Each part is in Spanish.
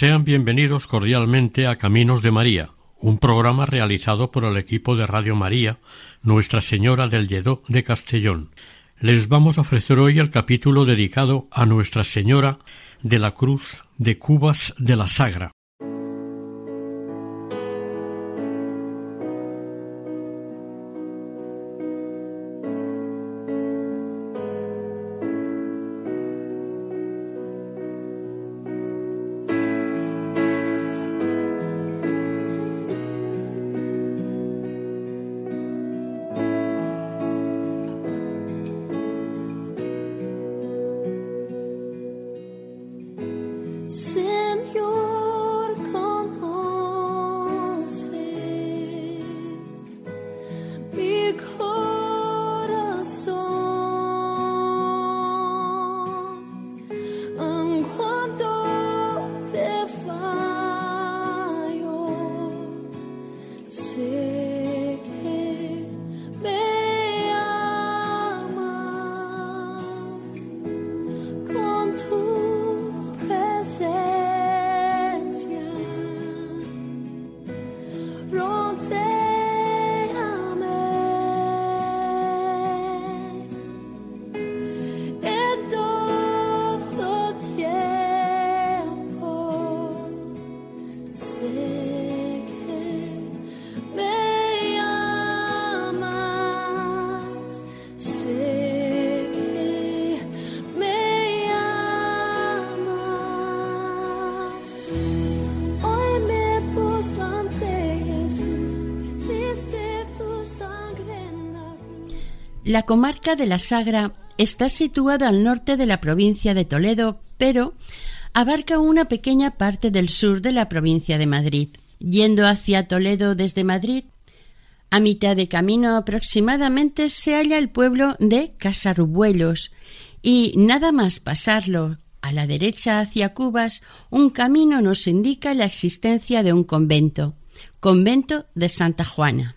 Sean bienvenidos cordialmente a Caminos de María, un programa realizado por el equipo de Radio María, Nuestra Señora del Lledó de Castellón. Les vamos a ofrecer hoy el capítulo dedicado a Nuestra Señora de la Cruz de Cubas de la Sagra. see La comarca de la Sagra está situada al norte de la provincia de Toledo, pero abarca una pequeña parte del sur de la provincia de Madrid. Yendo hacia Toledo desde Madrid, a mitad de camino aproximadamente se halla el pueblo de Casarrubuelos y nada más pasarlo a la derecha hacia Cubas, un camino nos indica la existencia de un convento, convento de Santa Juana.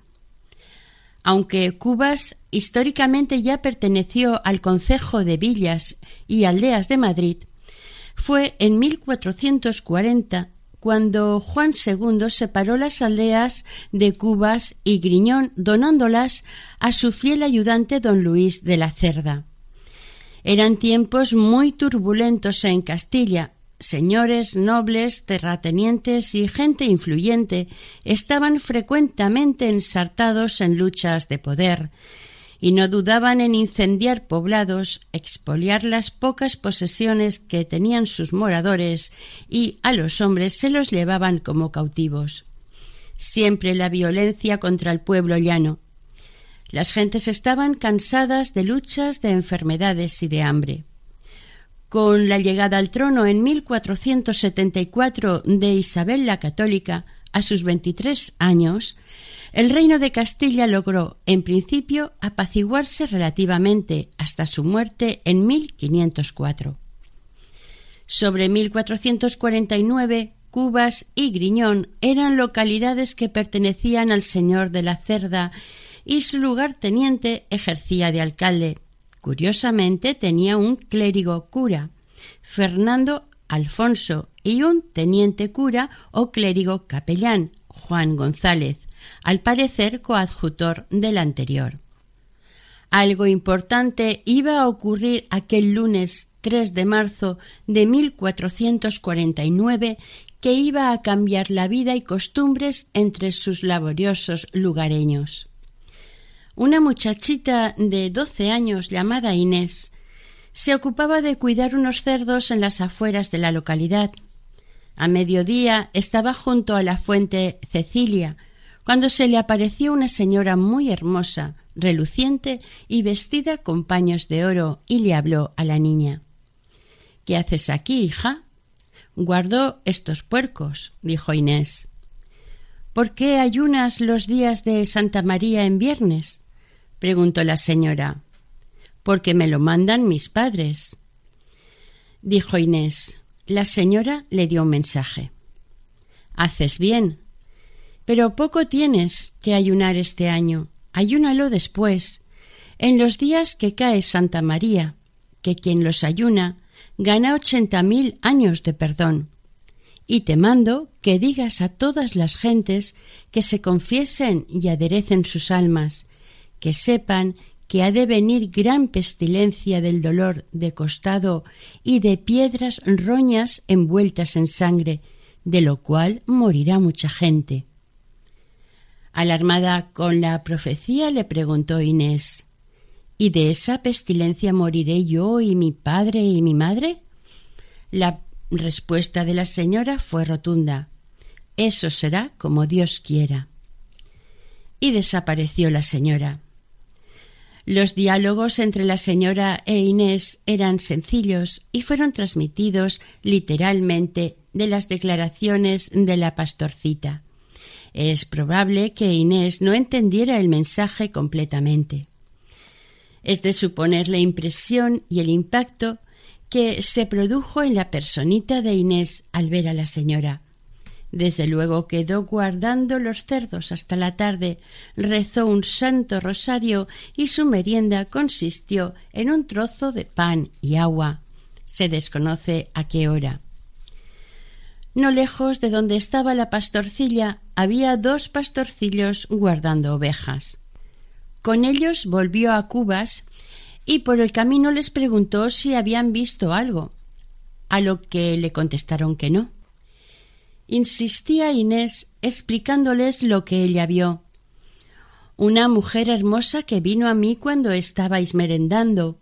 Aunque Cubas históricamente ya perteneció al concejo de villas y aldeas de Madrid, fue en 1440 cuando Juan II separó las aldeas de Cubas y Griñón, donándolas a su fiel ayudante don Luis de la Cerda. Eran tiempos muy turbulentos en Castilla. Señores, nobles, terratenientes y gente influyente estaban frecuentemente ensartados en luchas de poder y no dudaban en incendiar poblados, expoliar las pocas posesiones que tenían sus moradores y a los hombres se los llevaban como cautivos. Siempre la violencia contra el pueblo llano. Las gentes estaban cansadas de luchas, de enfermedades y de hambre. Con la llegada al trono en 1474 de Isabel la Católica, a sus 23 años, el reino de Castilla logró, en principio, apaciguarse relativamente hasta su muerte en 1504. Sobre 1449, Cubas y Griñón eran localidades que pertenecían al señor de la Cerda y su lugarteniente ejercía de alcalde. Curiosamente tenía un clérigo cura, Fernando Alfonso, y un teniente cura o clérigo capellán, Juan González, al parecer coadjutor del anterior. Algo importante iba a ocurrir aquel lunes 3 de marzo de 1449 que iba a cambiar la vida y costumbres entre sus laboriosos lugareños. Una muchachita de doce años llamada Inés se ocupaba de cuidar unos cerdos en las afueras de la localidad. A mediodía estaba junto a la fuente Cecilia, cuando se le apareció una señora muy hermosa, reluciente y vestida con paños de oro, y le habló a la niña. ¿Qué haces aquí, hija? Guardo estos puercos, dijo Inés. ¿Por qué ayunas los días de Santa María en viernes? Preguntó la señora. Porque me lo mandan mis padres. Dijo Inés. La señora le dio un mensaje. Haces bien. Pero poco tienes que ayunar este año. Ayúnalo después, en los días que cae Santa María, que quien los ayuna gana ochenta mil años de perdón. Y te mando que digas a todas las gentes que se confiesen y aderecen sus almas, que sepan que ha de venir gran pestilencia del dolor de costado y de piedras roñas envueltas en sangre, de lo cual morirá mucha gente. Alarmada con la profecía, le preguntó Inés ¿Y de esa pestilencia moriré yo y mi padre y mi madre? La respuesta de la señora fue rotunda. Eso será como Dios quiera. Y desapareció la señora. Los diálogos entre la señora e Inés eran sencillos y fueron transmitidos literalmente de las declaraciones de la pastorcita. Es probable que Inés no entendiera el mensaje completamente. Es de suponer la impresión y el impacto que se produjo en la personita de Inés al ver a la señora. Desde luego quedó guardando los cerdos hasta la tarde, rezó un santo rosario y su merienda consistió en un trozo de pan y agua. Se desconoce a qué hora. No lejos de donde estaba la pastorcilla había dos pastorcillos guardando ovejas. Con ellos volvió a Cubas y por el camino les preguntó si habían visto algo, a lo que le contestaron que no. Insistía Inés explicándoles lo que ella vio. Una mujer hermosa que vino a mí cuando estabais merendando.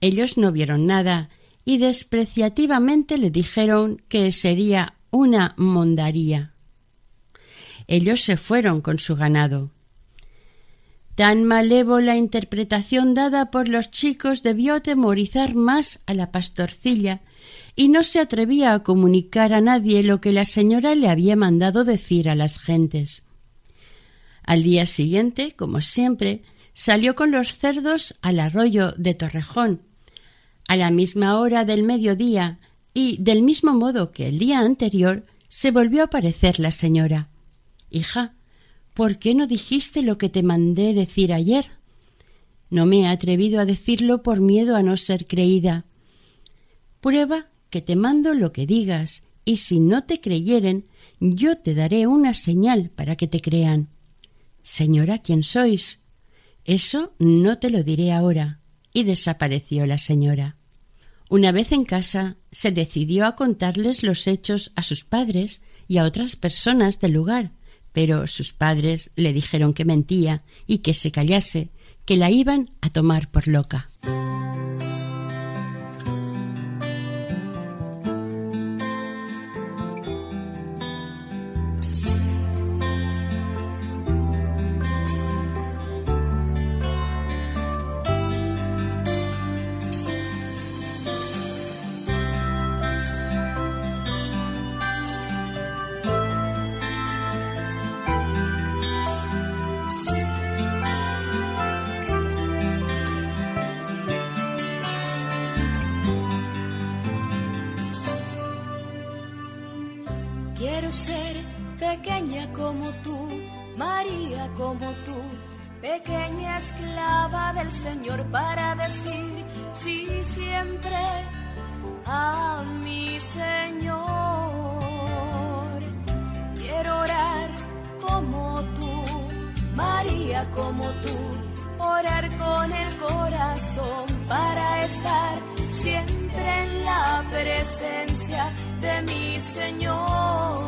Ellos no vieron nada y despreciativamente le dijeron que sería una mondaría. Ellos se fueron con su ganado. Tan malévola interpretación dada por los chicos debió atemorizar más a la pastorcilla y no se atrevía a comunicar a nadie lo que la señora le había mandado decir a las gentes. Al día siguiente, como siempre, salió con los cerdos al arroyo de Torrejón, a la misma hora del mediodía y del mismo modo que el día anterior se volvió a aparecer la señora. Hija, ¿por qué no dijiste lo que te mandé decir ayer? No me he atrevido a decirlo por miedo a no ser creída. Prueba que te mando lo que digas, y si no te creyeren, yo te daré una señal para que te crean. Señora, ¿quién sois? Eso no te lo diré ahora y desapareció la señora. Una vez en casa, se decidió a contarles los hechos a sus padres y a otras personas del lugar, pero sus padres le dijeron que mentía y que se callase, que la iban a tomar por loca. Como tú, María como tú, pequeña esclava del Señor para decir sí siempre a mi Señor. Quiero orar como tú, María como tú, orar con el corazón para estar siempre en la presencia de mi Señor.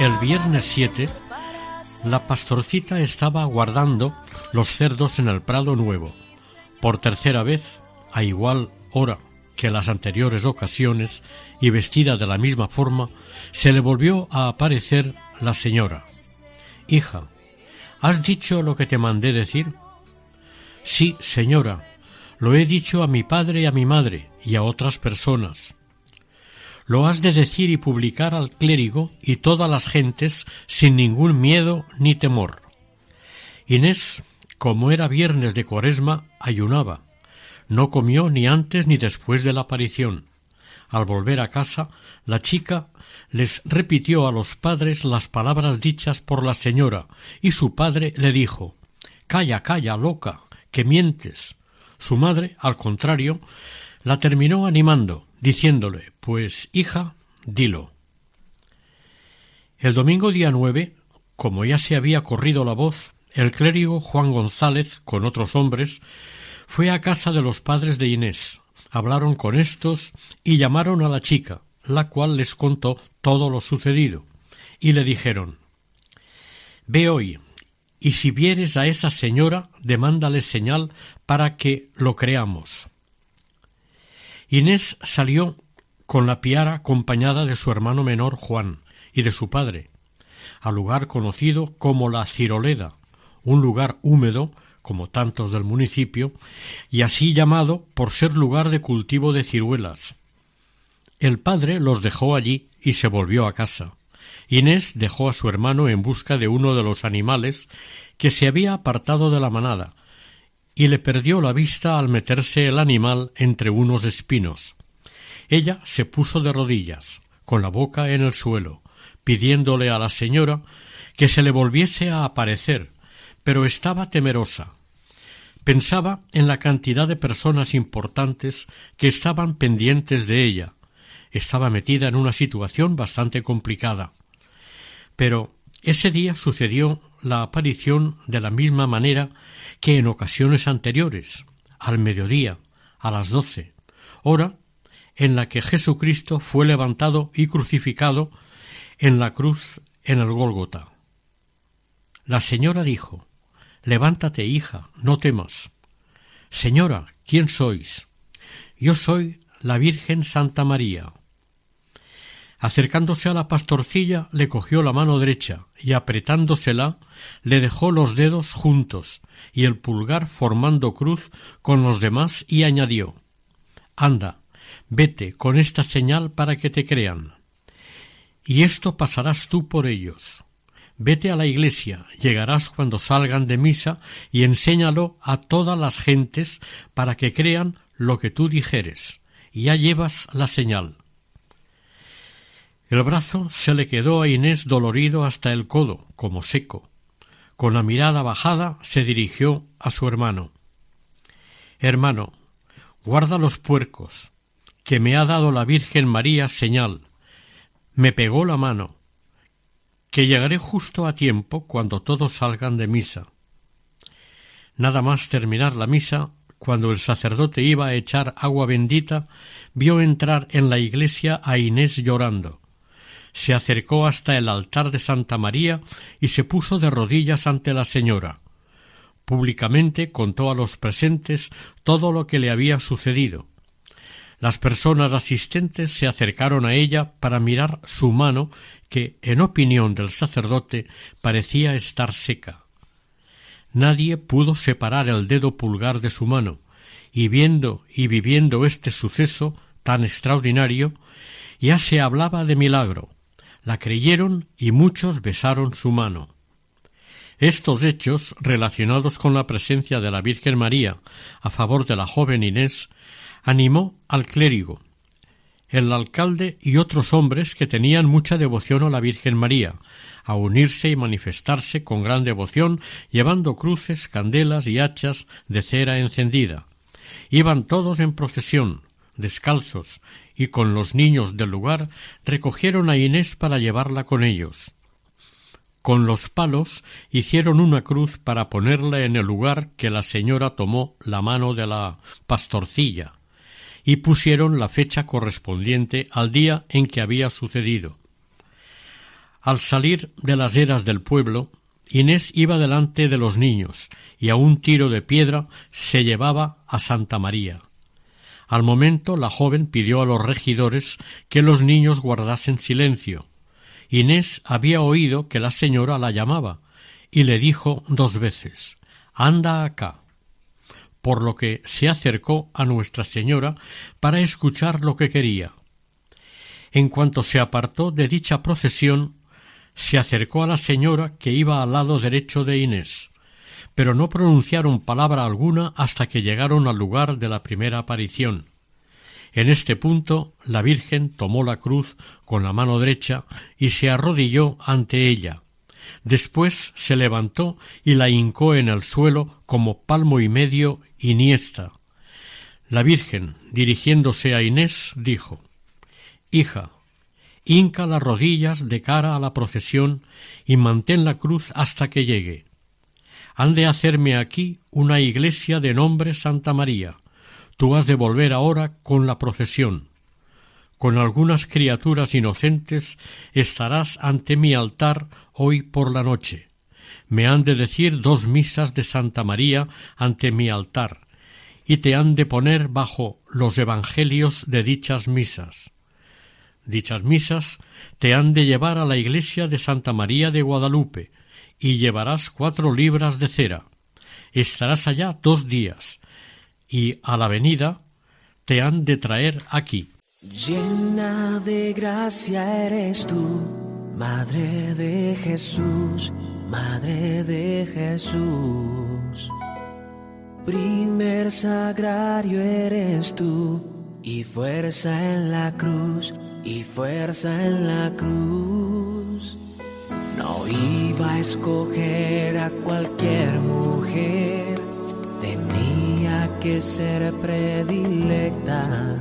El viernes 7, la pastorcita estaba guardando los cerdos en el Prado Nuevo. Por tercera vez, a igual hora que las anteriores ocasiones y vestida de la misma forma, se le volvió a aparecer la señora. Hija, ¿has dicho lo que te mandé decir? Sí, señora, lo he dicho a mi padre y a mi madre y a otras personas. Lo has de decir y publicar al clérigo y todas las gentes sin ningún miedo ni temor. Inés, como era viernes de cuaresma, ayunaba. No comió ni antes ni después de la aparición. Al volver a casa, la chica les repitió a los padres las palabras dichas por la señora, y su padre le dijo Calla, calla, loca, que mientes. Su madre, al contrario, la terminó animando, diciéndole Pues, hija, dilo. El domingo día nueve, como ya se había corrido la voz, el clérigo Juan González, con otros hombres, fue a casa de los padres de Inés, hablaron con éstos y llamaron a la chica, la cual les contó todo lo sucedido, y le dijeron Ve hoy, y si vieres a esa señora, demándale señal para que lo creamos. Inés salió con la piara acompañada de su hermano menor Juan y de su padre, al lugar conocido como la Ciroleda, un lugar húmedo como tantos del municipio, y así llamado por ser lugar de cultivo de ciruelas. El padre los dejó allí y se volvió a casa. Inés dejó a su hermano en busca de uno de los animales que se había apartado de la manada, y le perdió la vista al meterse el animal entre unos espinos. Ella se puso de rodillas, con la boca en el suelo, pidiéndole a la señora que se le volviese a aparecer, pero estaba temerosa. Pensaba en la cantidad de personas importantes que estaban pendientes de ella. Estaba metida en una situación bastante complicada. Pero ese día sucedió la aparición de la misma manera que en ocasiones anteriores, al mediodía, a las doce, hora en la que Jesucristo fue levantado y crucificado en la cruz en el Gólgota. La señora dijo Levántate, hija, no temas. Señora, ¿quién sois? Yo soy la Virgen Santa María. Acercándose a la pastorcilla, le cogió la mano derecha y apretándosela, le dejó los dedos juntos y el pulgar formando cruz con los demás y añadió Anda, vete con esta señal para que te crean. Y esto pasarás tú por ellos. Vete a la iglesia, llegarás cuando salgan de misa y enséñalo a todas las gentes para que crean lo que tú dijeres, y ya llevas la señal. El brazo se le quedó a Inés dolorido hasta el codo, como seco. Con la mirada bajada se dirigió a su hermano. Hermano, guarda los puercos, que me ha dado la Virgen María señal. Me pegó la mano, que llegaré justo a tiempo cuando todos salgan de misa. Nada más terminar la misa, cuando el sacerdote iba a echar agua bendita, vio entrar en la iglesia a Inés llorando. Se acercó hasta el altar de Santa María y se puso de rodillas ante la señora. Públicamente contó a los presentes todo lo que le había sucedido. Las personas asistentes se acercaron a ella para mirar su mano que, en opinión del sacerdote, parecía estar seca. Nadie pudo separar el dedo pulgar de su mano, y viendo y viviendo este suceso tan extraordinario, ya se hablaba de milagro. La creyeron y muchos besaron su mano. Estos hechos, relacionados con la presencia de la Virgen María a favor de la joven Inés, animó al clérigo, el alcalde y otros hombres que tenían mucha devoción a la Virgen María, a unirse y manifestarse con gran devoción, llevando cruces, candelas y hachas de cera encendida. Iban todos en procesión, descalzos, y con los niños del lugar recogieron a Inés para llevarla con ellos. Con los palos hicieron una cruz para ponerla en el lugar que la señora tomó la mano de la pastorcilla, y pusieron la fecha correspondiente al día en que había sucedido. Al salir de las eras del pueblo, Inés iba delante de los niños y a un tiro de piedra se llevaba a Santa María. Al momento la joven pidió a los regidores que los niños guardasen silencio. Inés había oído que la señora la llamaba y le dijo dos veces Anda acá. Por lo que se acercó a Nuestra Señora para escuchar lo que quería. En cuanto se apartó de dicha procesión, se acercó a la señora que iba al lado derecho de Inés, pero no pronunciaron palabra alguna hasta que llegaron al lugar de la primera aparición. En este punto la Virgen tomó la cruz con la mano derecha y se arrodilló ante ella. Después se levantó y la hincó en el suelo como palmo y medio iniesta. La Virgen, dirigiéndose a Inés, dijo Hija, hinca las rodillas de cara a la procesión y mantén la cruz hasta que llegue. Han de hacerme aquí una iglesia de nombre Santa María. Tú has de volver ahora con la procesión. Con algunas criaturas inocentes estarás ante mi altar hoy por la noche. Me han de decir dos misas de Santa María ante mi altar, y te han de poner bajo los evangelios de dichas misas. Dichas misas te han de llevar a la iglesia de Santa María de Guadalupe, y llevarás cuatro libras de cera. Estarás allá dos días, y a la venida te han de traer aquí. Llena de gracia eres tú, Madre de Jesús, Madre de Jesús. Primer sagrario eres tú, y fuerza en la cruz y fuerza en la cruz. No iba a escoger a cualquier mujer, tenía que ser predilecta.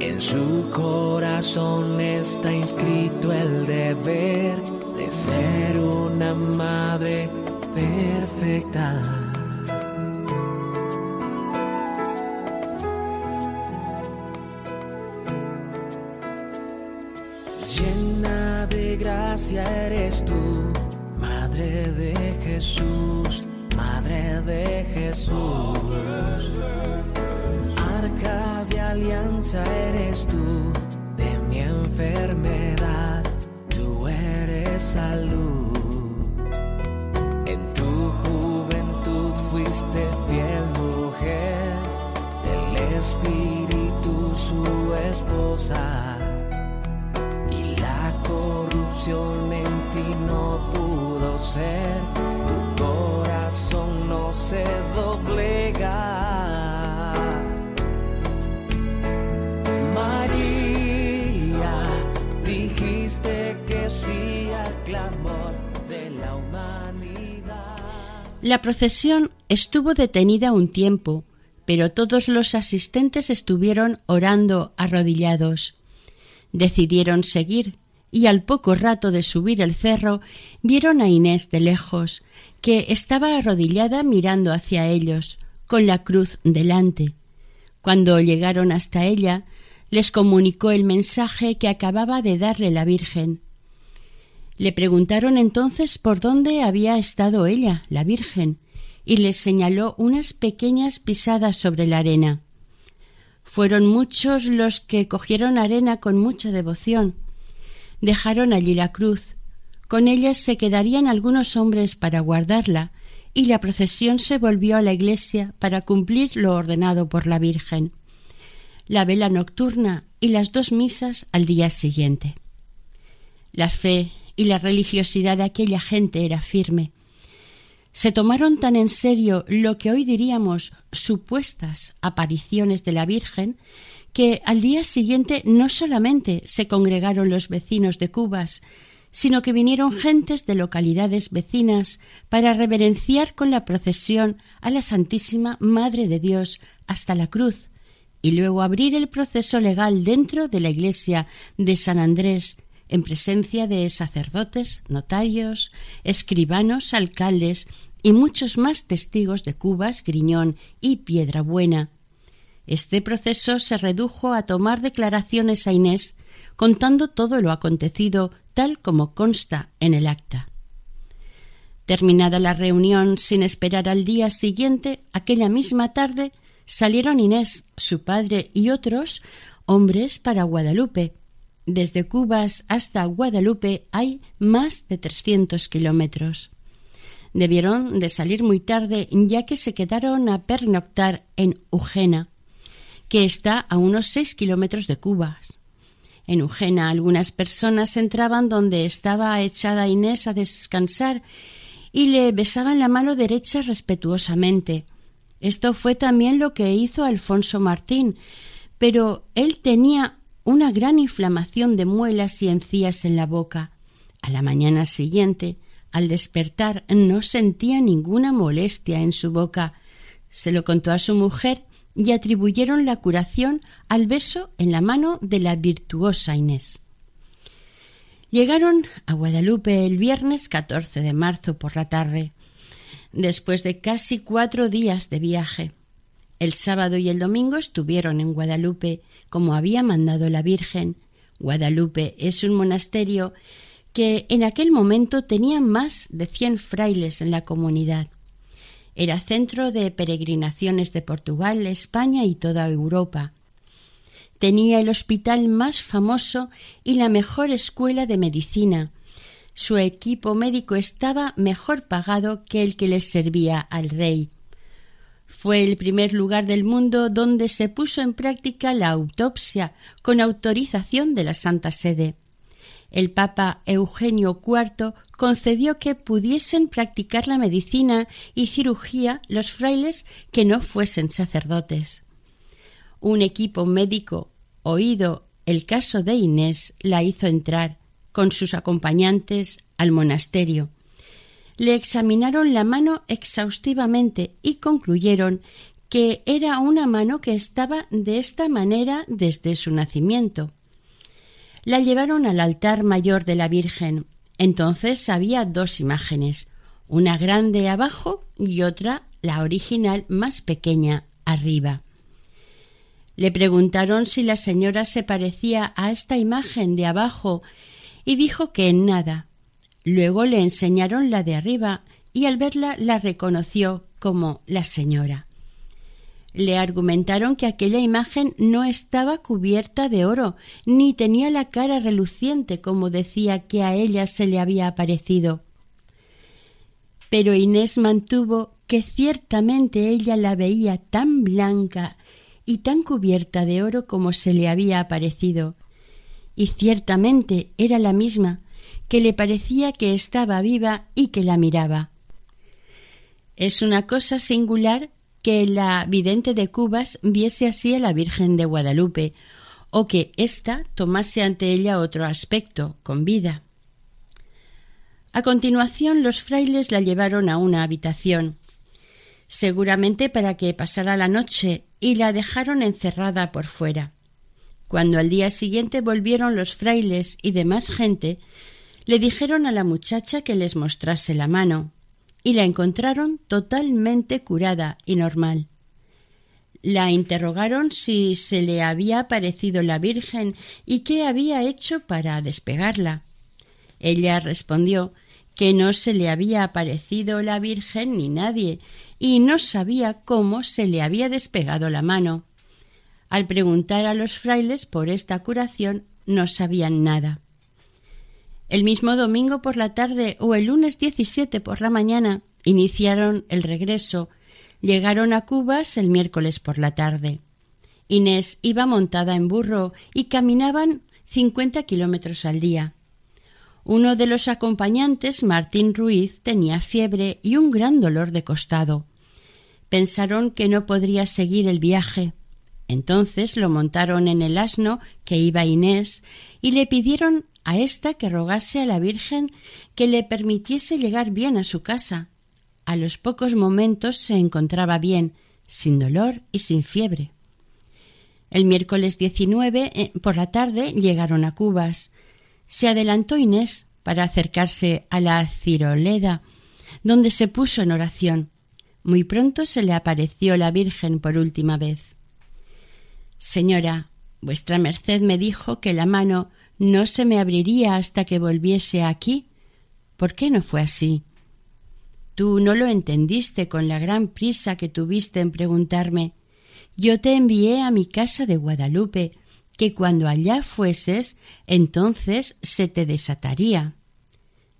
En su corazón está inscrito el deber de ser una madre perfecta. Gracia eres tú, Madre de Jesús, Madre de Jesús. Arca de alianza eres tú, de mi enfermedad, tú eres salud. En tu juventud fuiste fiel mujer, del Espíritu su esposa en ti no pudo ser, tu corazón no se doblega. María, dijiste que sí al clamor de la humanidad. La procesión estuvo detenida un tiempo, pero todos los asistentes estuvieron orando arrodillados. Decidieron seguir y al poco rato de subir el cerro vieron a Inés de lejos, que estaba arrodillada mirando hacia ellos, con la cruz delante. Cuando llegaron hasta ella, les comunicó el mensaje que acababa de darle la Virgen. Le preguntaron entonces por dónde había estado ella, la Virgen, y les señaló unas pequeñas pisadas sobre la arena. Fueron muchos los que cogieron arena con mucha devoción, dejaron allí la cruz. Con ellas se quedarían algunos hombres para guardarla, y la procesión se volvió a la iglesia para cumplir lo ordenado por la Virgen. La vela nocturna y las dos misas al día siguiente. La fe y la religiosidad de aquella gente era firme. Se tomaron tan en serio lo que hoy diríamos supuestas apariciones de la Virgen que al día siguiente no solamente se congregaron los vecinos de Cubas, sino que vinieron gentes de localidades vecinas para reverenciar con la procesión a la Santísima Madre de Dios hasta la cruz, y luego abrir el proceso legal dentro de la iglesia de San Andrés, en presencia de sacerdotes, notarios, escribanos, alcaldes y muchos más testigos de Cubas, Griñón y Piedra Buena, Este proceso se redujo a tomar declaraciones a Inés contando todo lo acontecido tal como consta en el acta. Terminada la reunión sin esperar al día siguiente, aquella misma tarde salieron Inés, su padre y otros hombres para Guadalupe. Desde Cubas hasta Guadalupe hay más de trescientos kilómetros. Debieron de salir muy tarde ya que se quedaron a pernoctar en Ugena, que está a unos seis kilómetros de Cubas. En Eugena algunas personas entraban donde estaba echada Inés a descansar y le besaban la mano derecha respetuosamente. Esto fue también lo que hizo Alfonso Martín, pero él tenía una gran inflamación de muelas y encías en la boca. A la mañana siguiente, al despertar, no sentía ninguna molestia en su boca. Se lo contó a su mujer y atribuyeron la curación al beso en la mano de la virtuosa Inés. Llegaron a Guadalupe el viernes 14 de marzo por la tarde, después de casi cuatro días de viaje. El sábado y el domingo estuvieron en Guadalupe, como había mandado la Virgen. Guadalupe es un monasterio que en aquel momento tenía más de cien frailes en la comunidad. Era centro de peregrinaciones de Portugal, España y toda Europa. Tenía el hospital más famoso y la mejor escuela de medicina. Su equipo médico estaba mejor pagado que el que les servía al rey. Fue el primer lugar del mundo donde se puso en práctica la autopsia con autorización de la Santa Sede el Papa Eugenio IV concedió que pudiesen practicar la medicina y cirugía los frailes que no fuesen sacerdotes. Un equipo médico, oído el caso de Inés, la hizo entrar, con sus acompañantes, al monasterio. Le examinaron la mano exhaustivamente y concluyeron que era una mano que estaba de esta manera desde su nacimiento la llevaron al altar mayor de la Virgen. Entonces había dos imágenes, una grande abajo y otra, la original, más pequeña, arriba. Le preguntaron si la señora se parecía a esta imagen de abajo y dijo que en nada. Luego le enseñaron la de arriba y al verla la reconoció como la señora. Le argumentaron que aquella imagen no estaba cubierta de oro, ni tenía la cara reluciente como decía que a ella se le había aparecido. Pero Inés mantuvo que ciertamente ella la veía tan blanca y tan cubierta de oro como se le había aparecido, y ciertamente era la misma, que le parecía que estaba viva y que la miraba. Es una cosa singular que la vidente de Cubas viese así a la Virgen de Guadalupe, o que ésta tomase ante ella otro aspecto, con vida. A continuación los frailes la llevaron a una habitación, seguramente para que pasara la noche, y la dejaron encerrada por fuera. Cuando al día siguiente volvieron los frailes y demás gente, le dijeron a la muchacha que les mostrase la mano, y la encontraron totalmente curada y normal. La interrogaron si se le había aparecido la Virgen y qué había hecho para despegarla. Ella respondió que no se le había aparecido la Virgen ni nadie, y no sabía cómo se le había despegado la mano. Al preguntar a los frailes por esta curación no sabían nada. El mismo domingo por la tarde o el lunes 17 por la mañana iniciaron el regreso. Llegaron a Cubas el miércoles por la tarde. Inés iba montada en burro y caminaban cincuenta kilómetros al día. Uno de los acompañantes, Martín Ruiz, tenía fiebre y un gran dolor de costado. Pensaron que no podría seguir el viaje. Entonces lo montaron en el asno que iba Inés y le pidieron a ésta que rogase a la Virgen que le permitiese llegar bien a su casa. A los pocos momentos se encontraba bien, sin dolor y sin fiebre. El miércoles 19 eh, por la tarde llegaron a Cubas. Se adelantó Inés para acercarse a la ciroleda, donde se puso en oración. Muy pronto se le apareció la Virgen por última vez. Señora, vuestra merced me dijo que la mano no se me abriría hasta que volviese aquí. ¿Por qué no fue así? Tú no lo entendiste con la gran prisa que tuviste en preguntarme. Yo te envié a mi casa de Guadalupe, que cuando allá fueses, entonces se te desataría.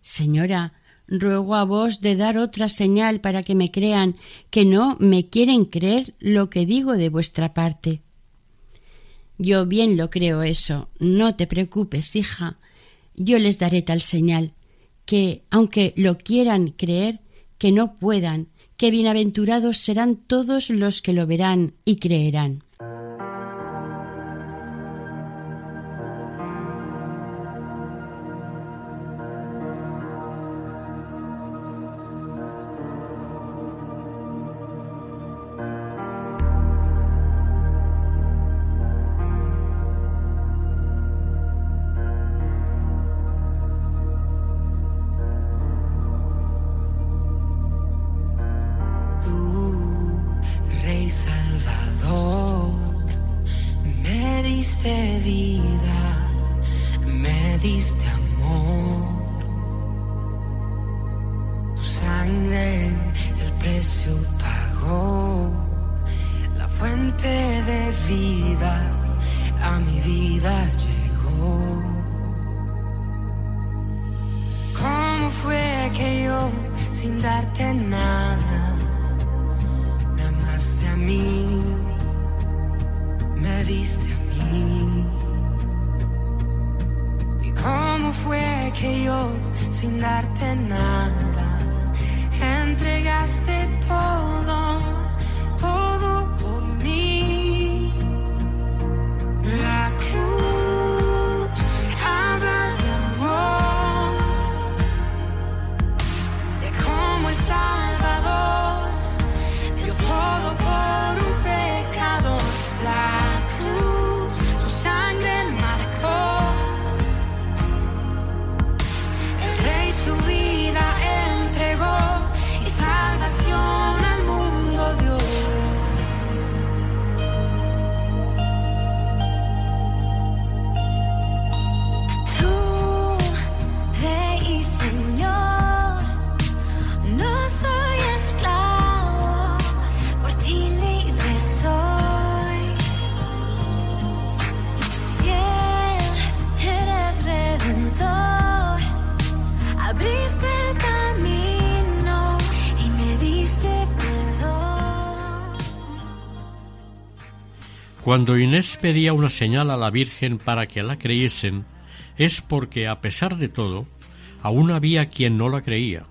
Señora, ruego a vos de dar otra señal para que me crean, que no me quieren creer lo que digo de vuestra parte. Yo bien lo creo eso. No te preocupes, hija. Yo les daré tal señal, que, aunque lo quieran creer, que no puedan, que bienaventurados serán todos los que lo verán y creerán. Cuando Inés pedía una señal a la Virgen para que la creyesen, es porque, a pesar de todo, aún había quien no la creía.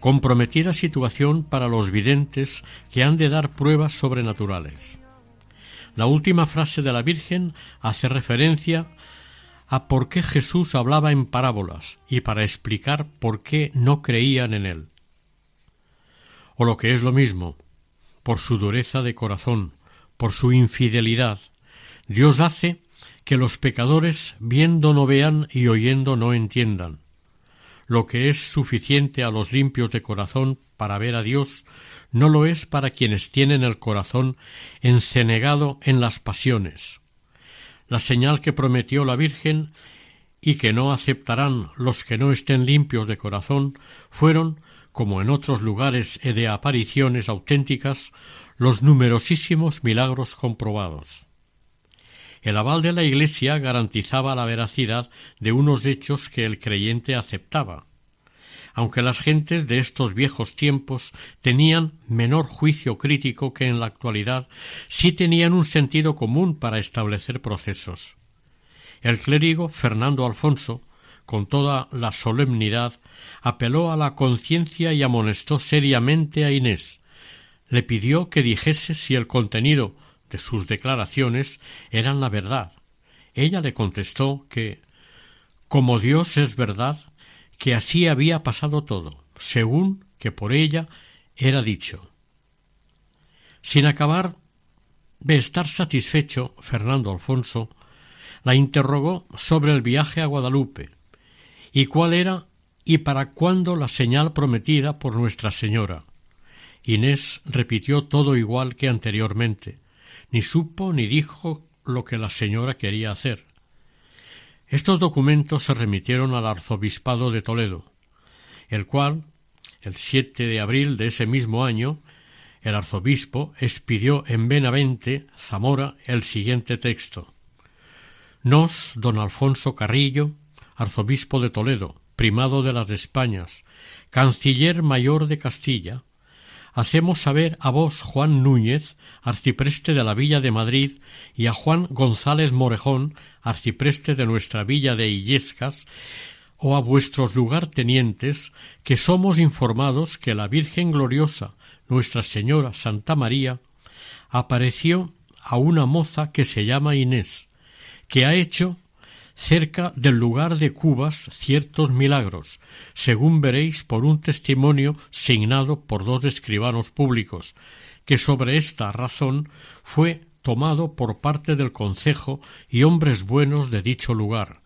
Comprometida situación para los videntes que han de dar pruebas sobrenaturales. La última frase de la Virgen hace referencia a por qué Jesús hablaba en parábolas y para explicar por qué no creían en él. O lo que es lo mismo, por su dureza de corazón, por su infidelidad, Dios hace que los pecadores viendo no vean y oyendo no entiendan. Lo que es suficiente a los limpios de corazón para ver a Dios, no lo es para quienes tienen el corazón encenegado en las pasiones. La señal que prometió la Virgen y que no aceptarán los que no estén limpios de corazón fueron, como en otros lugares de apariciones auténticas, los numerosísimos milagros comprobados. El aval de la Iglesia garantizaba la veracidad de unos hechos que el creyente aceptaba, aunque las gentes de estos viejos tiempos tenían menor juicio crítico que en la actualidad, sí tenían un sentido común para establecer procesos. El clérigo Fernando Alfonso, con toda la solemnidad, apeló a la conciencia y amonestó seriamente a Inés, le pidió que dijese si el contenido de sus declaraciones eran la verdad. Ella le contestó que, como Dios es verdad, que así había pasado todo, según que por ella era dicho. Sin acabar de estar satisfecho, Fernando Alfonso la interrogó sobre el viaje a Guadalupe y cuál era y para cuándo la señal prometida por Nuestra Señora. Inés repitió todo igual que anteriormente, ni supo ni dijo lo que la señora quería hacer. Estos documentos se remitieron al arzobispado de Toledo, el cual, el 7 de abril de ese mismo año, el arzobispo expidió en Benavente, Zamora, el siguiente texto. Nos, don Alfonso Carrillo, arzobispo de Toledo, primado de las Españas, canciller mayor de Castilla, hacemos saber a vos, Juan Núñez, arcipreste de la villa de Madrid, y a Juan González Morejón, arcipreste de nuestra villa de Illescas, o a vuestros lugartenientes, que somos informados que la Virgen gloriosa, Nuestra Señora Santa María, apareció a una moza que se llama Inés, que ha hecho cerca del lugar de Cubas ciertos milagros, según veréis por un testimonio signado por dos escribanos públicos, que sobre esta razón fue tomado por parte del concejo y hombres buenos de dicho lugar,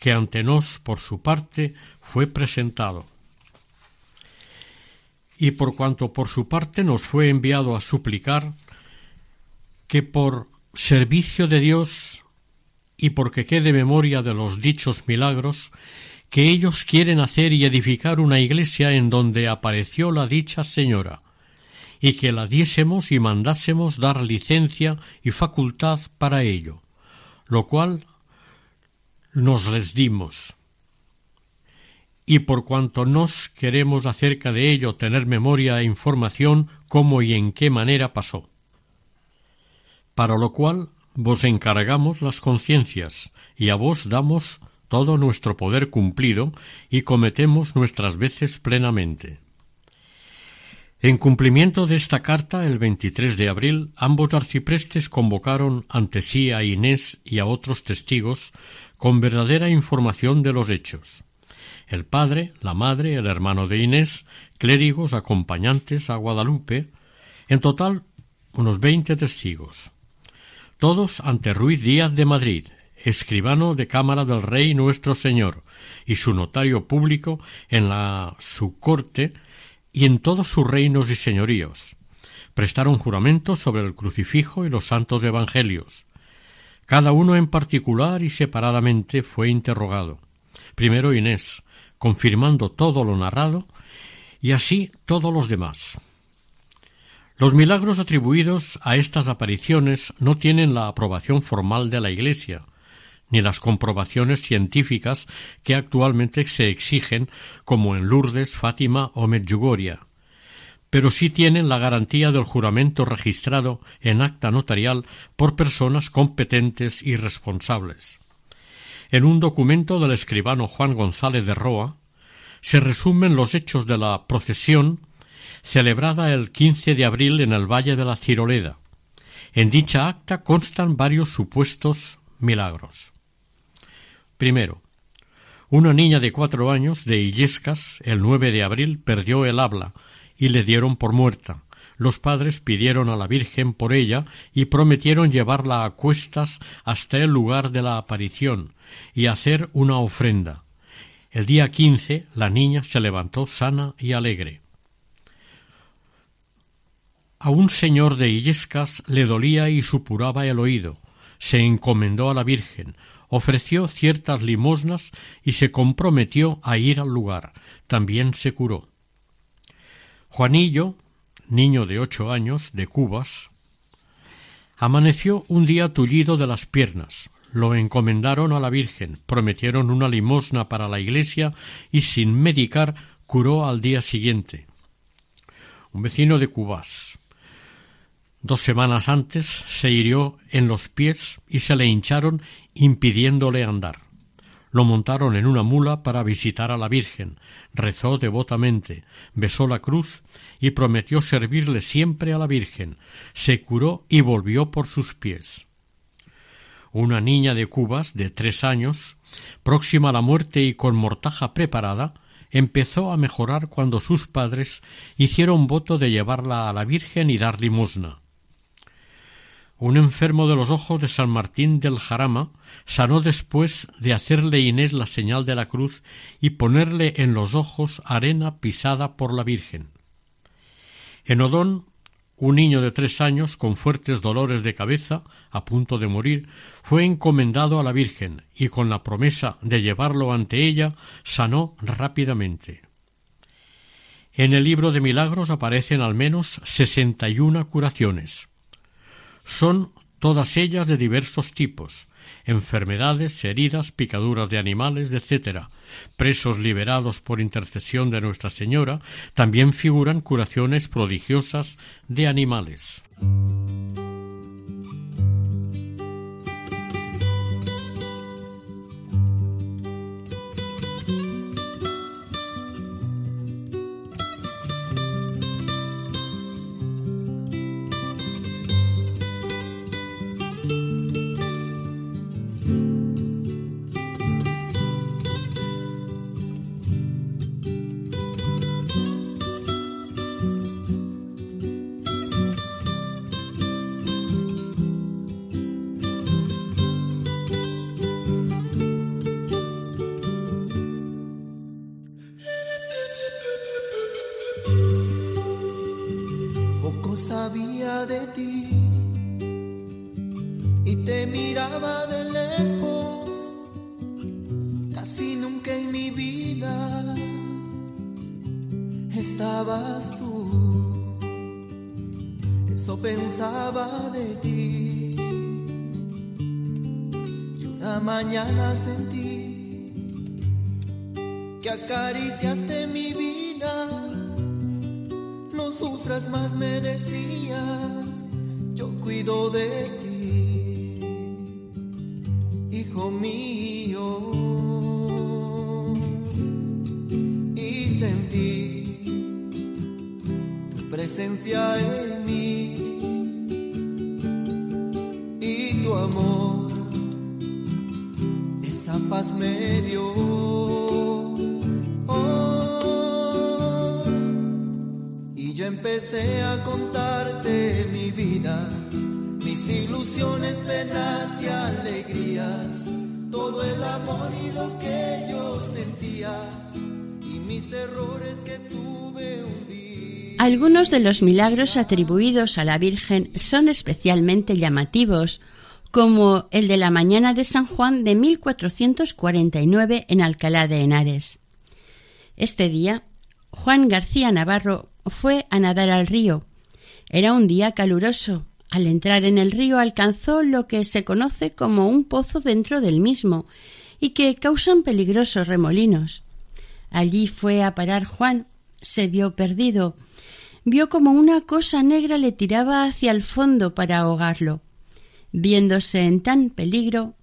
que ante nos por su parte fue presentado. Y por cuanto por su parte nos fue enviado a suplicar que por servicio de Dios y porque quede memoria de los dichos milagros, que ellos quieren hacer y edificar una iglesia en donde apareció la dicha señora, y que la diésemos y mandásemos dar licencia y facultad para ello, lo cual nos les dimos. Y por cuanto nos queremos acerca de ello tener memoria e información cómo y en qué manera pasó. Para lo cual vos encargamos las conciencias, y a vos damos todo nuestro poder cumplido, y cometemos nuestras veces plenamente. En cumplimiento de esta carta, el 23 de abril, ambos arciprestes convocaron ante sí a Inés y a otros testigos con verdadera información de los hechos. El padre, la madre, el hermano de Inés, clérigos, acompañantes a Guadalupe, en total unos veinte testigos todos ante Ruiz Díaz de Madrid, escribano de Cámara del Rey nuestro Señor, y su notario público en la su corte y en todos sus reinos y señoríos. Prestaron juramento sobre el crucifijo y los santos evangelios. Cada uno en particular y separadamente fue interrogado. Primero Inés, confirmando todo lo narrado, y así todos los demás. Los milagros atribuidos a estas apariciones no tienen la aprobación formal de la Iglesia, ni las comprobaciones científicas que actualmente se exigen, como en Lourdes, Fátima o Medjugorje, pero sí tienen la garantía del juramento registrado en acta notarial por personas competentes y responsables. En un documento del escribano Juan González de Roa se resumen los hechos de la procesión celebrada el 15 de abril en el Valle de la Ciroleda. En dicha acta constan varios supuestos milagros. Primero, una niña de cuatro años de Illescas, el 9 de abril, perdió el habla y le dieron por muerta. Los padres pidieron a la Virgen por ella y prometieron llevarla a cuestas hasta el lugar de la aparición y hacer una ofrenda. El día quince la niña se levantó sana y alegre. A un señor de Illescas le dolía y supuraba el oído. Se encomendó a la Virgen, ofreció ciertas limosnas y se comprometió a ir al lugar. También se curó. Juanillo, niño de ocho años, de Cubas, amaneció un día tullido de las piernas. Lo encomendaron a la Virgen, prometieron una limosna para la iglesia y sin medicar curó al día siguiente. Un vecino de Cubas, Dos semanas antes se hirió en los pies y se le hincharon impidiéndole andar. Lo montaron en una mula para visitar a la Virgen, rezó devotamente, besó la cruz y prometió servirle siempre a la Virgen, se curó y volvió por sus pies. Una niña de Cubas de tres años, próxima a la muerte y con mortaja preparada, empezó a mejorar cuando sus padres hicieron voto de llevarla a la Virgen y dar limosna. Un enfermo de los ojos de San Martín del Jarama sanó después de hacerle Inés la señal de la cruz y ponerle en los ojos arena pisada por la Virgen. En Odón, un niño de tres años con fuertes dolores de cabeza, a punto de morir, fue encomendado a la Virgen y con la promesa de llevarlo ante ella sanó rápidamente. En el libro de milagros aparecen al menos sesenta y una curaciones. Son todas ellas de diversos tipos, enfermedades, heridas, picaduras de animales, etc. Presos liberados por intercesión de Nuestra Señora, también figuran curaciones prodigiosas de animales. Mañana sentí que acariciaste mi vida. No sufras más, me decías, yo cuido de ti, empecé a contarte mi vida, mis ilusiones, penas y alegrías, todo el amor y lo que yo sentía y mis errores que tuve un día. Algunos de los milagros atribuidos a la Virgen son especialmente llamativos, como el de la mañana de San Juan de 1449 en Alcalá de Henares. Este día, Juan García Navarro fue a nadar al río. Era un día caluroso. Al entrar en el río alcanzó lo que se conoce como un pozo dentro del mismo y que causan peligrosos remolinos. Allí fue a parar Juan, se vio perdido, vio como una cosa negra le tiraba hacia el fondo para ahogarlo viéndose en tan peligro,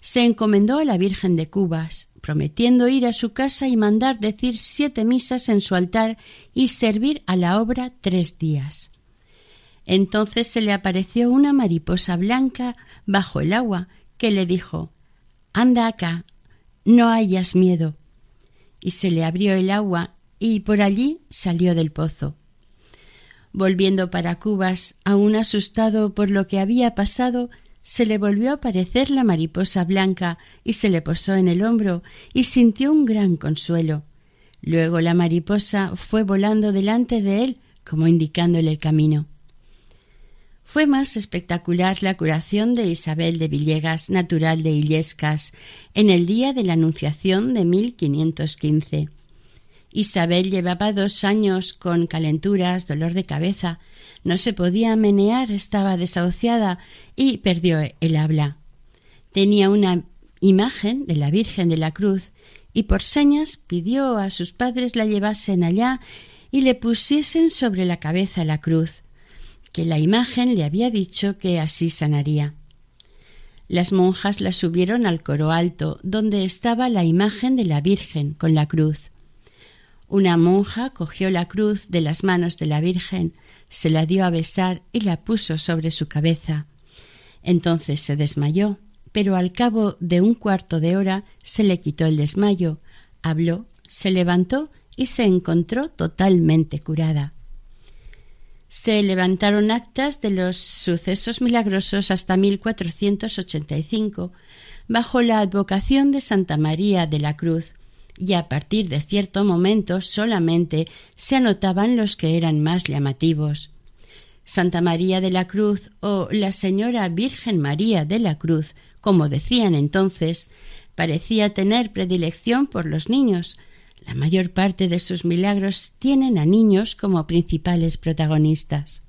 se encomendó a la Virgen de Cubas, prometiendo ir a su casa y mandar decir siete misas en su altar y servir a la obra tres días. Entonces se le apareció una mariposa blanca bajo el agua que le dijo Anda acá, no hayas miedo. Y se le abrió el agua y por allí salió del pozo. Volviendo para Cubas, aún asustado por lo que había pasado, se le volvió a aparecer la mariposa blanca y se le posó en el hombro y sintió un gran consuelo. Luego la mariposa fue volando delante de él como indicándole el camino. Fue más espectacular la curación de Isabel de Villegas, natural de Illescas, en el día de la Anunciación de 1515. Isabel llevaba dos años con calenturas, dolor de cabeza, no se podía menear, estaba desahuciada y perdió el habla. Tenía una imagen de la Virgen de la Cruz y por señas pidió a sus padres la llevasen allá y le pusiesen sobre la cabeza la cruz, que la imagen le había dicho que así sanaría. Las monjas la subieron al coro alto, donde estaba la imagen de la Virgen con la cruz. Una monja cogió la cruz de las manos de la Virgen, se la dio a besar y la puso sobre su cabeza. Entonces se desmayó, pero al cabo de un cuarto de hora se le quitó el desmayo, habló, se levantó y se encontró totalmente curada. Se levantaron actas de los sucesos milagrosos hasta 1485, bajo la advocación de Santa María de la Cruz, y a partir de cierto momento solamente se anotaban los que eran más llamativos. Santa María de la Cruz o la Señora Virgen María de la Cruz, como decían entonces, parecía tener predilección por los niños. La mayor parte de sus milagros tienen a niños como principales protagonistas.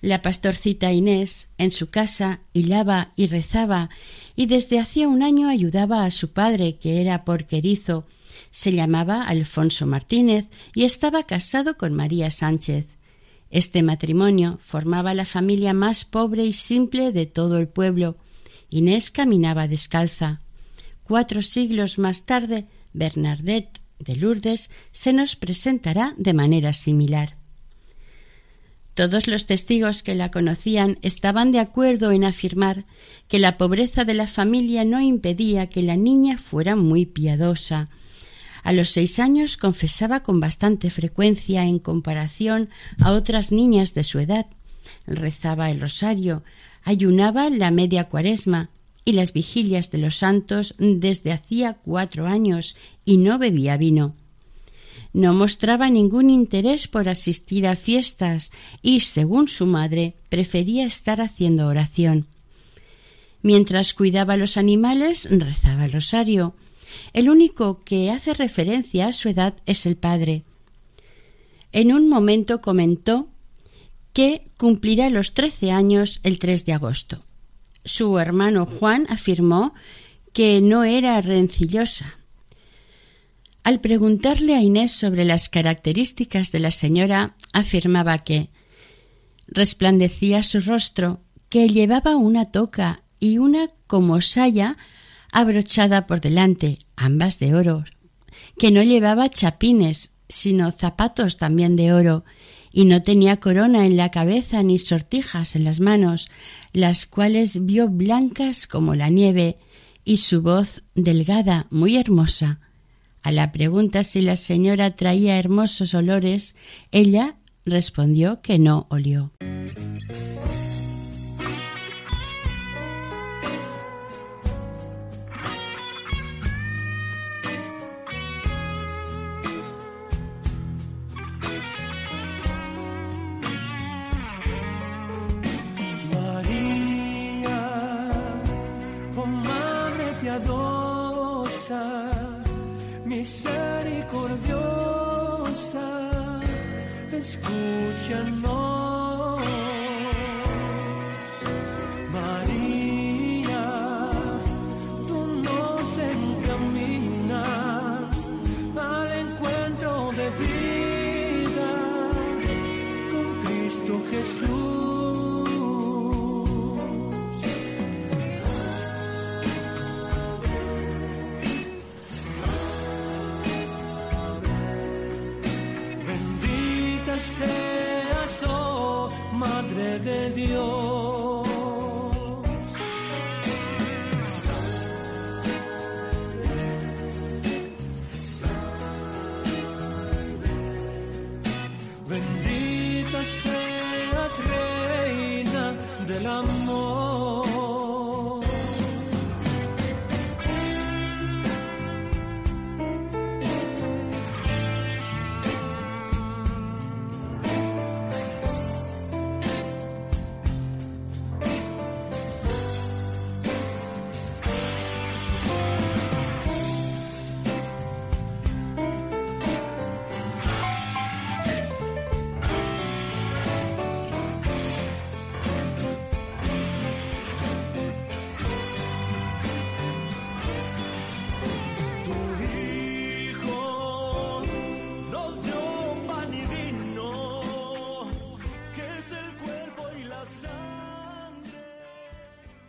La pastorcita Inés, en su casa, hilaba y rezaba, y desde hacía un año ayudaba a su padre, que era porquerizo. Se llamaba Alfonso Martínez y estaba casado con María Sánchez. Este matrimonio formaba la familia más pobre y simple de todo el pueblo. Inés caminaba descalza. Cuatro siglos más tarde, Bernadette de Lourdes se nos presentará de manera similar. Todos los testigos que la conocían estaban de acuerdo en afirmar que la pobreza de la familia no impedía que la niña fuera muy piadosa. A los seis años confesaba con bastante frecuencia en comparación a otras niñas de su edad. Rezaba el rosario, ayunaba la media cuaresma y las vigilias de los santos desde hacía cuatro años y no bebía vino. No mostraba ningún interés por asistir a fiestas y, según su madre, prefería estar haciendo oración. Mientras cuidaba los animales, rezaba el rosario. El único que hace referencia a su edad es el padre. En un momento comentó que cumplirá los trece años el 3 de agosto. Su hermano Juan afirmó que no era rencillosa. Al preguntarle a Inés sobre las características de la señora, afirmaba que resplandecía su rostro, que llevaba una toca y una como saya abrochada por delante, ambas de oro, que no llevaba chapines, sino zapatos también de oro, y no tenía corona en la cabeza ni sortijas en las manos, las cuales vio blancas como la nieve, y su voz delgada, muy hermosa. A la pregunta si la señora traía hermosos olores, ella respondió que no olió. nation.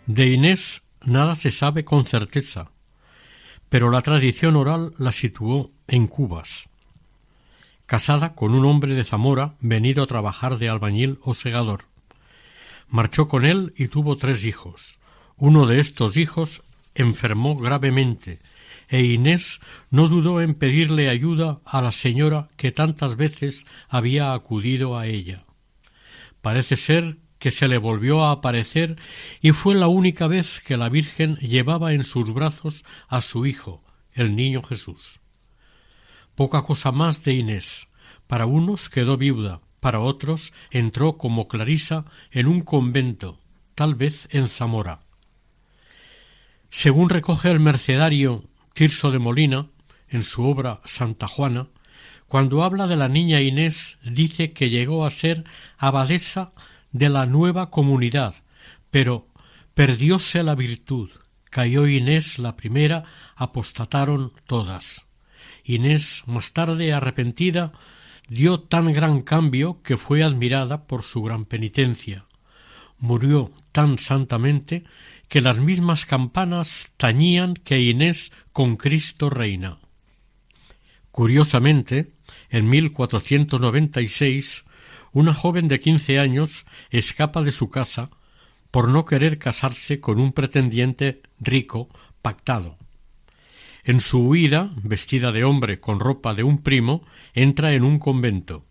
De Inés nada se sabe con certeza, pero la tradición oral la situó en Cubas. Casada con un hombre de Zamora venido a trabajar de albañil o segador. Marchó con él y tuvo tres hijos. Uno de estos hijos enfermó gravemente e Inés no dudó en pedirle ayuda a la señora que tantas veces había acudido a ella. Parece ser que se le volvió a aparecer y fue la única vez que la Virgen llevaba en sus brazos a su hijo, el niño Jesús. Poca cosa más de Inés. Para unos quedó viuda, para otros entró como Clarisa en un convento, tal vez en Zamora. Según recoge el mercedario Tirso de Molina en su obra Santa Juana, cuando habla de la niña Inés dice que llegó a ser abadesa de la nueva comunidad, pero perdióse la virtud, cayó Inés la primera, apostataron todas. Inés, más tarde arrepentida, dio tan gran cambio que fue admirada por su gran penitencia. Murió tan santamente que las mismas campanas tañían que Inés con Cristo reina. Curiosamente, en 1496, una joven de quince años escapa de su casa por no querer casarse con un pretendiente rico pactado. En su huida, vestida de hombre con ropa de un primo, entra en un convento.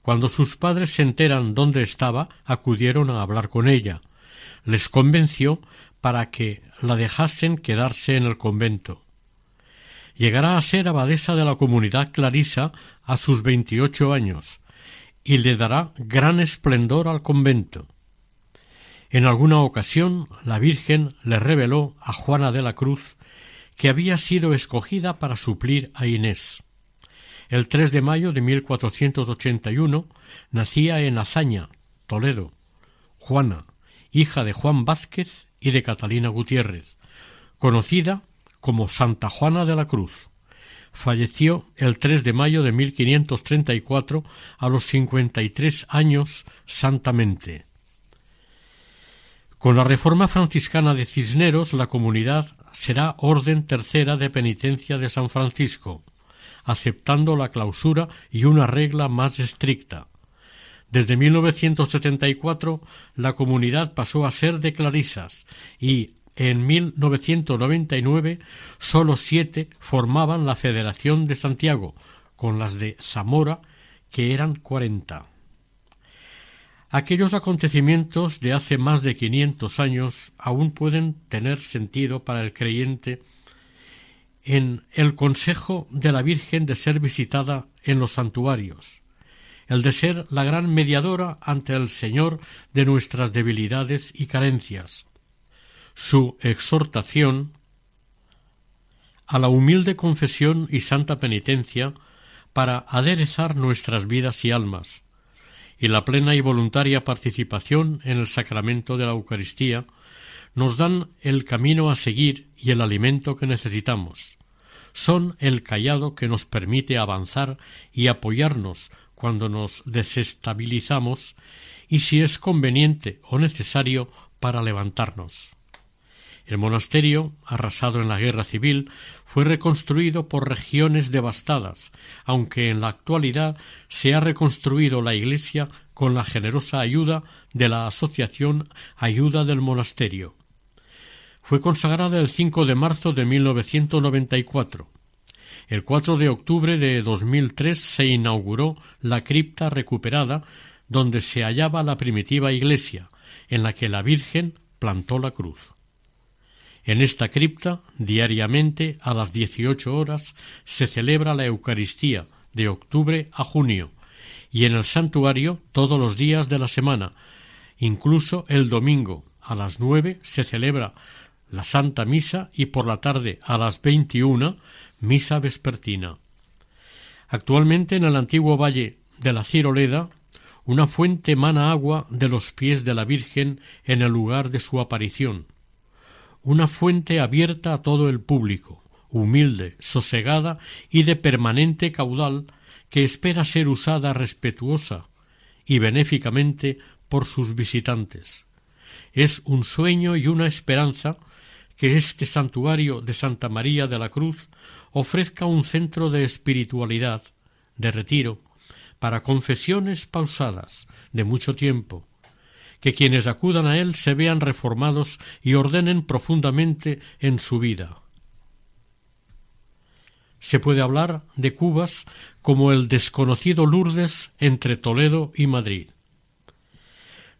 Cuando sus padres se enteran dónde estaba, acudieron a hablar con ella. Les convenció para que la dejasen quedarse en el convento. Llegará a ser abadesa de la comunidad clarisa a sus veintiocho años y le dará gran esplendor al convento. En alguna ocasión la Virgen le reveló a Juana de la Cruz que había sido escogida para suplir a Inés. El 3 de mayo de 1481 nacía en Azaña, Toledo, Juana, hija de Juan Vázquez y de Catalina Gutiérrez, conocida como Santa Juana de la Cruz. Falleció el 3 de mayo de 1534 a los 53 años santamente. Con la reforma franciscana de Cisneros, la comunidad será Orden Tercera de Penitencia de San Francisco, aceptando la clausura y una regla más estricta. Desde 1974 la comunidad pasó a ser de clarisas y en 1999 solo siete formaban la Federación de Santiago, con las de Zamora, que eran cuarenta. Aquellos acontecimientos de hace más de quinientos años aún pueden tener sentido para el creyente en el consejo de la Virgen de ser visitada en los santuarios, el de ser la gran mediadora ante el Señor de nuestras debilidades y carencias, su exhortación a la humilde confesión y santa penitencia para aderezar nuestras vidas y almas, y la plena y voluntaria participación en el sacramento de la Eucaristía nos dan el camino a seguir y el alimento que necesitamos. Son el callado que nos permite avanzar y apoyarnos cuando nos desestabilizamos y si es conveniente o necesario para levantarnos. El monasterio, arrasado en la guerra civil, fue reconstruido por regiones devastadas, aunque en la actualidad se ha reconstruido la iglesia con la generosa ayuda de la Asociación Ayuda del Monasterio. Fue consagrada el 5 de marzo de 1994. El 4 de octubre de 2003 se inauguró la cripta recuperada donde se hallaba la primitiva iglesia, en la que la Virgen plantó la cruz. En esta cripta, diariamente a las dieciocho horas, se celebra la Eucaristía de octubre a junio, y en el santuario todos los días de la semana, incluso el domingo a las nueve se celebra la Santa Misa y por la tarde a las veintiuna misa vespertina. Actualmente en el antiguo valle de la Ciroleda una fuente mana agua de los pies de la Virgen en el lugar de su aparición, una fuente abierta a todo el público, humilde, sosegada y de permanente caudal que espera ser usada respetuosa y benéficamente por sus visitantes. Es un sueño y una esperanza que este santuario de Santa María de la Cruz ofrezca un centro de espiritualidad, de retiro, para confesiones pausadas de mucho tiempo, que quienes acudan a él se vean reformados y ordenen profundamente en su vida. Se puede hablar de Cubas como el desconocido Lourdes entre Toledo y Madrid.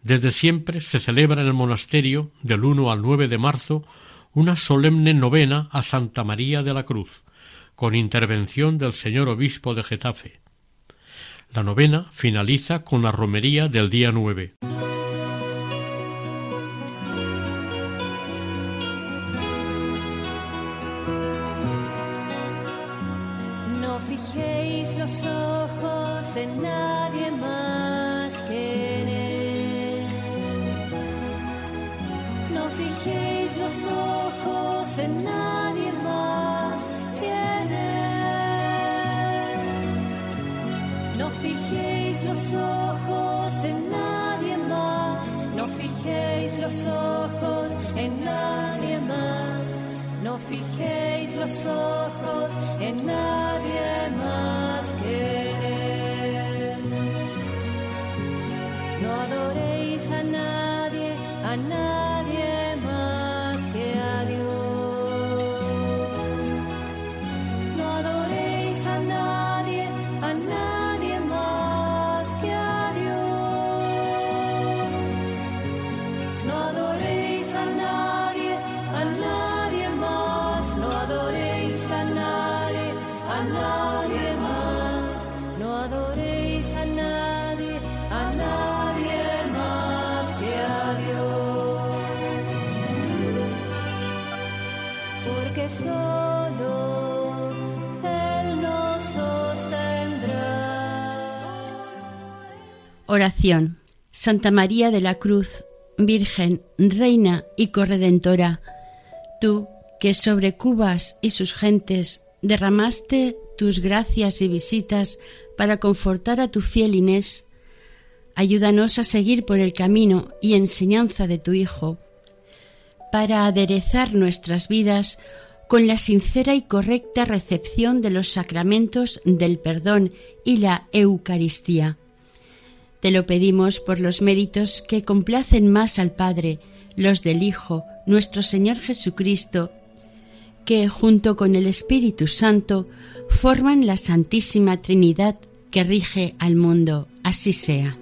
Desde siempre se celebra en el monasterio, del 1 al 9 de marzo, una solemne novena a Santa María de la Cruz, con intervención del señor obispo de Getafe. La novena finaliza con la romería del día 9. En nadie más que. No adoréis a nadie, a nadie Oración. Santa María de la Cruz, Virgen, Reina y Corredentora, tú que sobre Cubas y sus gentes derramaste tus gracias y visitas para confortar a tu fiel Inés, ayúdanos a seguir por el camino y enseñanza de tu Hijo, para aderezar nuestras vidas con la sincera y correcta recepción de los sacramentos del perdón y la Eucaristía. Te lo pedimos por los méritos que complacen más al Padre, los del Hijo, nuestro Señor Jesucristo, que junto con el Espíritu Santo forman la Santísima Trinidad que rige al mundo. Así sea.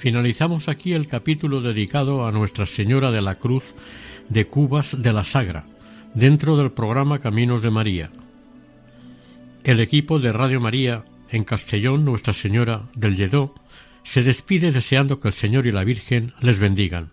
Finalizamos aquí el capítulo dedicado a Nuestra Señora de la Cruz de Cubas de la Sagra, dentro del programa Caminos de María. El equipo de Radio María en Castellón, Nuestra Señora del Lledó, se despide deseando que el Señor y la Virgen les bendigan.